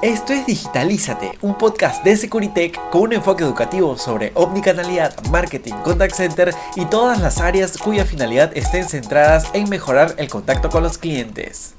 Esto es Digitalízate, un podcast de Securitech con un enfoque educativo sobre omnicanalidad, marketing, contact center y todas las áreas cuya finalidad estén centradas en mejorar el contacto con los clientes.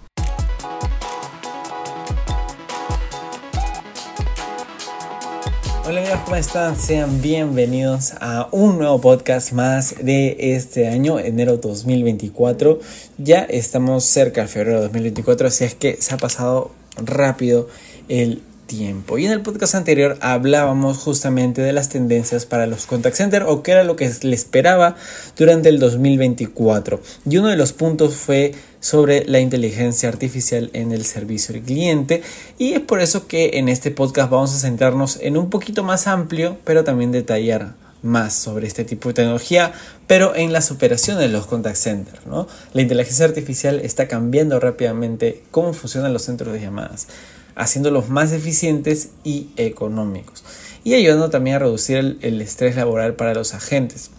Hola amigos, ¿cómo están? Sean bienvenidos a un nuevo podcast más de este año, enero 2024. Ya estamos cerca del febrero 2024, así es que se ha pasado rápido el tiempo. Y en el podcast anterior hablábamos justamente de las tendencias para los contact center o qué era lo que le esperaba durante el 2024. Y uno de los puntos fue sobre la inteligencia artificial en el servicio al cliente y es por eso que en este podcast vamos a centrarnos en un poquito más amplio pero también detallar más sobre este tipo de tecnología, pero en las operaciones de los contact centers. La inteligencia artificial está cambiando rápidamente cómo funcionan los centros de llamadas haciéndolos más eficientes y económicos y ayudando también a reducir el, estrés laboral para los agentes.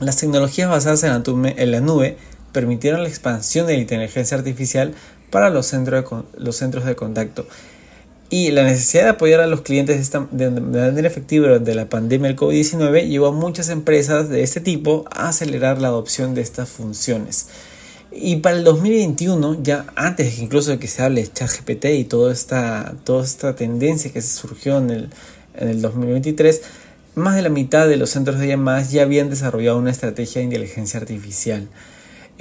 Las tecnologías basadas en la, nube permitieron la expansión de la inteligencia artificial para los centros de, los centros de contacto y la necesidad de apoyar a los clientes de, manera efectiva durante la pandemia del COVID-19 llevó a muchas empresas de este tipo a acelerar la adopción de estas funciones. Y para el 2021, ya antes incluso de que se hable de ChatGPT y toda esta, toda esta tendencia que se surgió en el, en el 2023, más de la mitad de los centros de llamadas ya habían desarrollado una estrategia de inteligencia artificial.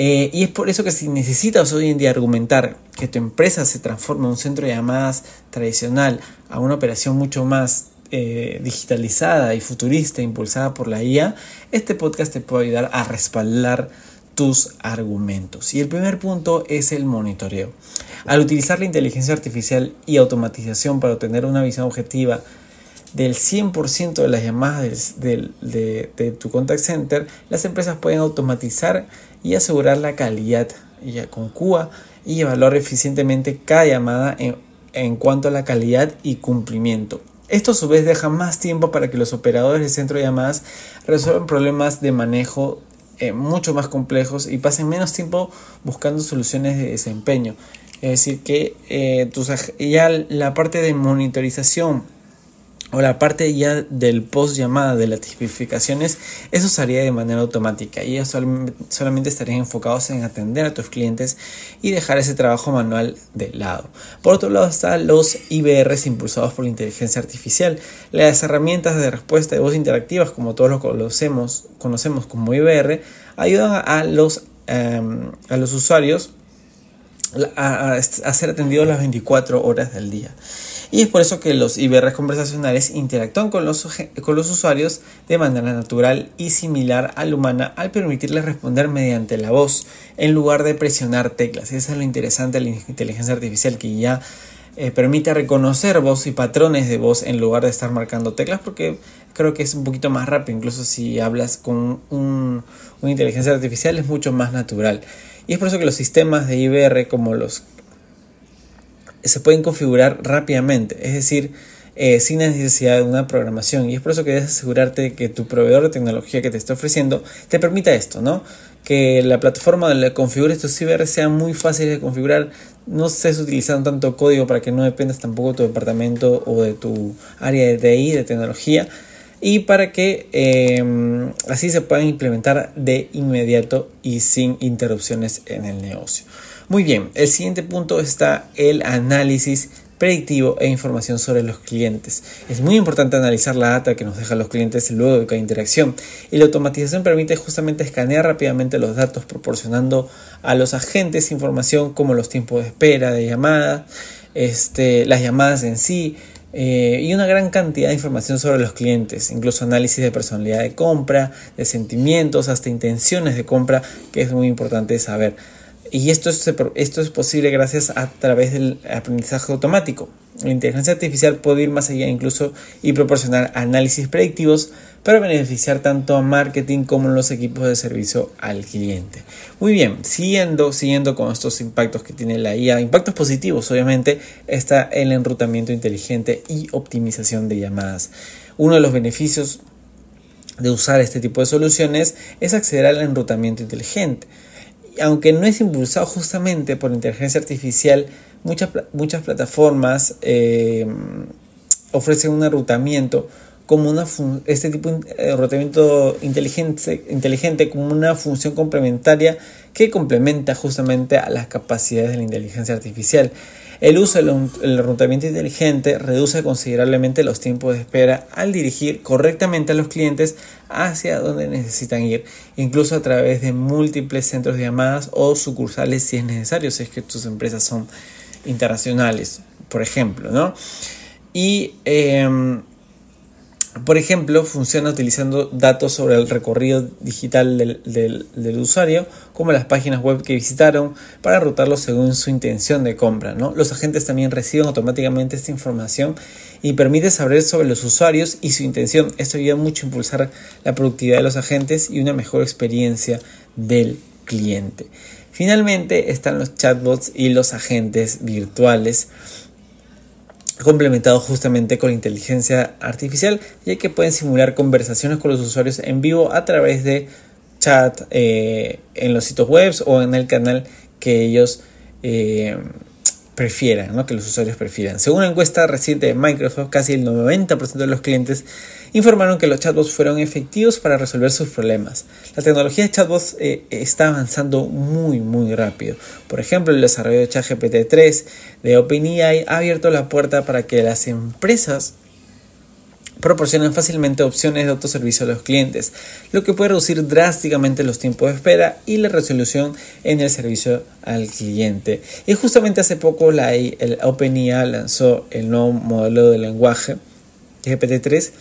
Eh, y es por eso que si necesitas hoy en día argumentar que tu empresa se transforme de un centro de llamadas tradicional a una operación mucho más eh, digitalizada y futurista impulsada por la IA, este podcast te puede ayudar a respaldar tus argumentos. Y el primer punto es el monitoreo. Al utilizar la inteligencia artificial y automatización para obtener una visión objetiva del 100% de las llamadas de, tu contact center, las empresas pueden automatizar y asegurar la calidad con CUA y evaluar eficientemente cada llamada en, en cuanto a la calidad y cumplimiento. Esto a su vez deja más tiempo para que los operadores del centro de llamadas resuelvan problemas de manejo eh, mucho más complejos y pasen menos tiempo buscando soluciones de desempeño. Es decir, que eh, ya la parte de monitorización o la parte ya del post llamada de las tipificaciones, eso se haría de manera automática y solamente estarían enfocados en atender a tus clientes y dejar ese trabajo manual de lado. Por otro lado están los IBRs impulsados por la inteligencia artificial, las herramientas de respuesta de voz interactivas como todos lo conocemos, conocemos como IBR, ayudan a los, em, a los usuarios a, a ser atendidos las 24 horas del día. Y es por eso que los IBR conversacionales interactúan con los, con los usuarios de manera natural y similar a la humana al permitirles responder mediante la voz en lugar de presionar teclas. Eso es lo interesante de la inteligencia artificial que ya eh, permite reconocer voz y patrones de voz en lugar de estar marcando teclas porque creo que es un poquito más rápido. Incluso si hablas con un, una inteligencia artificial es mucho más natural. Y es por eso que los sistemas de IBR como los se pueden configurar rápidamente, es decir, eh, sin necesidad de una programación. Y es por eso que debes asegurarte de que tu proveedor de tecnología que te está ofreciendo te permita esto, ¿no? Que la plataforma donde configures tu ciber sea muy fácil de configurar, no estés utilizando tanto código para que no dependas tampoco de tu departamento o de tu área de TI, de tecnología, y para que em, así se puedan implementar de inmediato y sin interrupciones en el negocio. Muy bien, el siguiente punto está el análisis predictivo e información sobre los clientes. Es muy importante analizar la data que nos dejan los clientes luego de cada interacción y la automatización permite justamente escanear rápidamente los datos proporcionando a los agentes información como los tiempos de espera de llamada, este, las llamadas en sí, eh, y una gran cantidad de información sobre los clientes, incluso análisis de personalidad de compra, de sentimientos, hasta intenciones de compra, que es muy importante saber. Y esto es, esto es posible gracias a través del aprendizaje automático. La inteligencia artificial puede ir más allá incluso y proporcionar análisis predictivos para beneficiar tanto a marketing como a los equipos de servicio al cliente. Muy bien, siguiendo, siguiendo con estos impactos que tiene la IA, impactos positivos obviamente, está el enrutamiento inteligente y optimización de llamadas. Uno de los beneficios de usar este tipo de soluciones es acceder al enrutamiento inteligente aunque no es impulsado justamente por inteligencia artificial, muchas, muchas plataformas eh, ofrecen un enrutamiento como una este tipo de enrutamiento inteligente, inteligente como una función complementaria que complementa justamente a las capacidades de la inteligencia artificial. El uso del enrutamiento inteligente reduce considerablemente los tiempos de espera al dirigir correctamente a los clientes hacia donde necesitan ir, incluso a través de múltiples centros de llamadas o sucursales si es necesario, si es que tus empresas son internacionales, por ejemplo, ¿no? Y em, por ejemplo, funciona utilizando datos sobre el recorrido digital del, usuario, como las páginas web que visitaron, para routarlo según su intención de compra. Los agentes también reciben automáticamente esta información y permite saber sobre los usuarios y su intención. Esto ayuda mucho a impulsar la productividad de los agentes y una mejor experiencia del cliente. Finalmente están los chatbots y los agentes virtuales complementado justamente con inteligencia artificial, ya que pueden simular conversaciones con los usuarios en vivo a través de chat eh, en los sitios web o en el canal que ellos eh, prefieran, ¿no? que los usuarios prefieran. Según una encuesta reciente de Microsoft, casi el 90% de los clientes informaron que los chatbots fueron efectivos para resolver sus problemas. La tecnología de chatbots eh, está avanzando muy muy rápido. Por ejemplo, el desarrollo de ChatGPT 3 de OpenAI ha abierto la puerta para que las empresas proporcionen fácilmente opciones de autoservicio a los clientes, lo que puede reducir drásticamente los tiempos de espera y la resolución en el servicio al cliente. Y justamente hace poco la el OpenAI lanzó el nuevo modelo de lenguaje GPT-3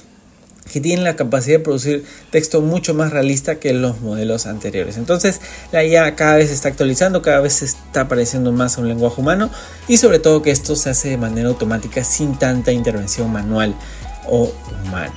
que tiene la capacidad de producir texto mucho más realista que los modelos anteriores. Entonces la IA cada vez se está actualizando, cada vez se está pareciendo más a un lenguaje humano y sobre todo que esto se hace de manera automática sin tanta intervención manual o humana.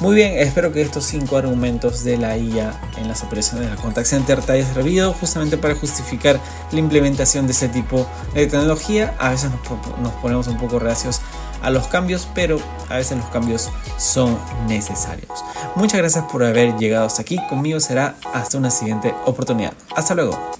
Muy bien, espero que estos cinco argumentos de la IA en las operaciones de la contact center te haya servido justamente para justificar la implementación de ese tipo de tecnología. A veces nos, nos ponemos un poco reacios a los cambios, pero a veces los cambios son necesarios. Muchas gracias por haber llegado hasta aquí. Conmigo será hasta una siguiente oportunidad. Hasta luego.